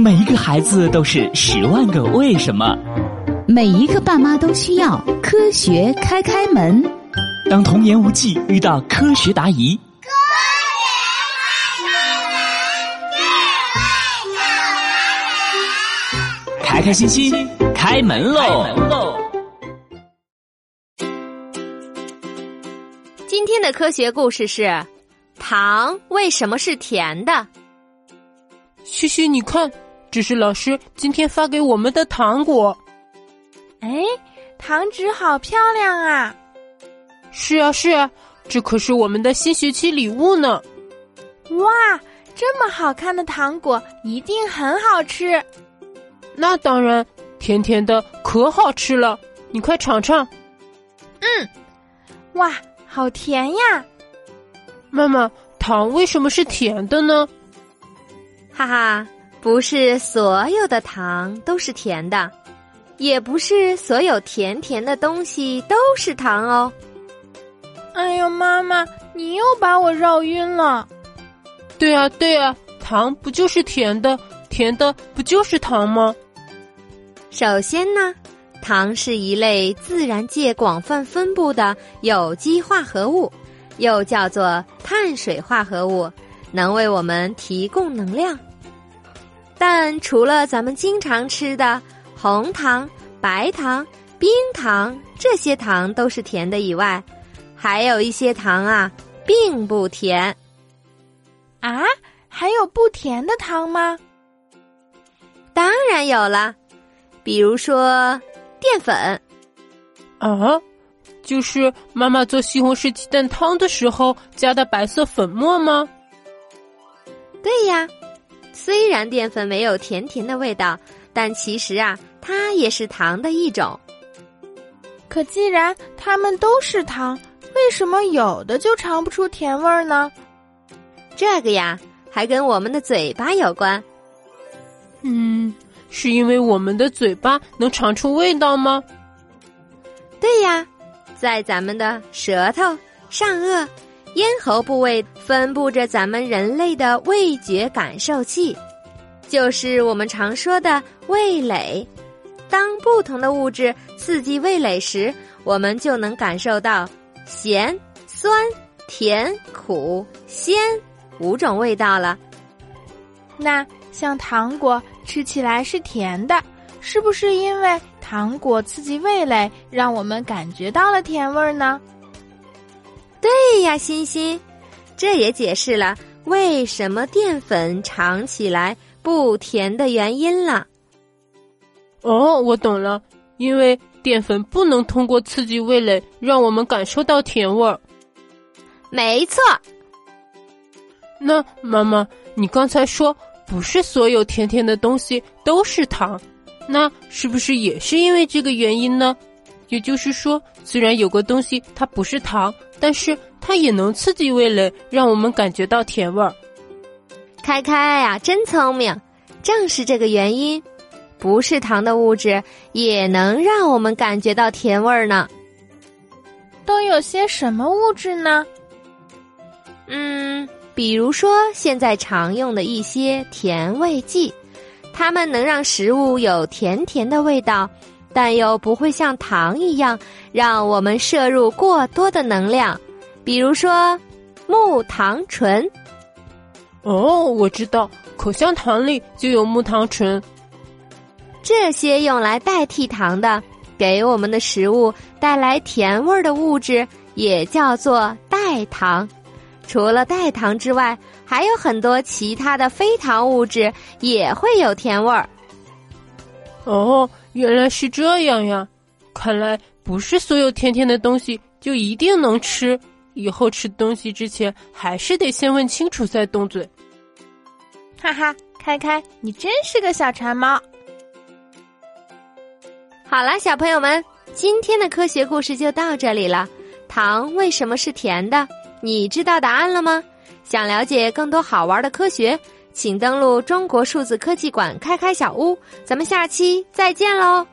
每一个孩子都是十万个为什么，每一个爸妈都需要科学开开门。当童言无忌遇到科学答疑，科学开开门，开开心心开门喽！今天的科学故事是：糖为什么是甜的？嘘嘘，你看，这是老师今天发给我们的糖果。哎，糖纸好漂亮啊！是啊，是啊，这可是我们的新学期礼物呢。哇，这么好看的糖果一定很好吃。那当然，甜甜的，可好吃了。你快尝尝。嗯，哇，好甜呀！妈妈，糖为什么是甜的呢？哈哈，不是所有的糖都是甜的，也不是所有甜甜的东西都是糖哦。哎呦，妈妈，你又把我绕晕了。对啊，对啊，糖不就是甜的？甜的不就是糖吗？首先呢，糖是一类自然界广泛分布的有机化合物，又叫做碳水化合物，能为我们提供能量。但除了咱们经常吃的红糖、白糖、冰糖这些糖都是甜的以外，还有一些糖啊，并不甜。啊，还有不甜的糖吗？当然有了，比如说淀粉。啊，就是妈妈做西红柿鸡蛋汤的时候加的白色粉末吗？对呀。虽然淀粉没有甜甜的味道，但其实啊，它也是糖的一种。可既然它们都是糖，为什么有的就尝不出甜味儿呢？这个呀，还跟我们的嘴巴有关。嗯，是因为我们的嘴巴能尝出味道吗？对呀，在咱们的舌头、上颚。咽喉部位分布着咱们人类的味觉感受器，就是我们常说的味蕾。当不同的物质刺激味蕾时，我们就能感受到咸、酸、甜、苦、鲜五种味道了。那像糖果吃起来是甜的，是不是因为糖果刺激味蕾，让我们感觉到了甜味儿呢？对呀，欣欣，这也解释了为什么淀粉尝起来不甜的原因了。哦，我懂了，因为淀粉不能通过刺激味蕾让我们感受到甜味儿。没错。那妈妈，你刚才说不是所有甜甜的东西都是糖，那是不是也是因为这个原因呢？也就是说，虽然有个东西它不是糖。但是它也能刺激味蕾，让我们感觉到甜味儿。开开呀，真聪明！正是这个原因，不是糖的物质也能让我们感觉到甜味儿呢。都有些什么物质呢？嗯，比如说现在常用的一些甜味剂，它们能让食物有甜甜的味道。但又不会像糖一样让我们摄入过多的能量，比如说木糖醇。哦，我知道，口香糖里就有木糖醇。这些用来代替糖的，给我们的食物带来甜味的物质，也叫做代糖。除了代糖之外，还有很多其他的非糖物质也会有甜味儿。哦。原来是这样呀！看来不是所有甜甜的东西就一定能吃。以后吃东西之前，还是得先问清楚再动嘴。哈哈，开开，你真是个小馋猫。好了，小朋友们，今天的科学故事就到这里了。糖为什么是甜的？你知道答案了吗？想了解更多好玩的科学？请登录中国数字科技馆开开小屋，咱们下期再见喽。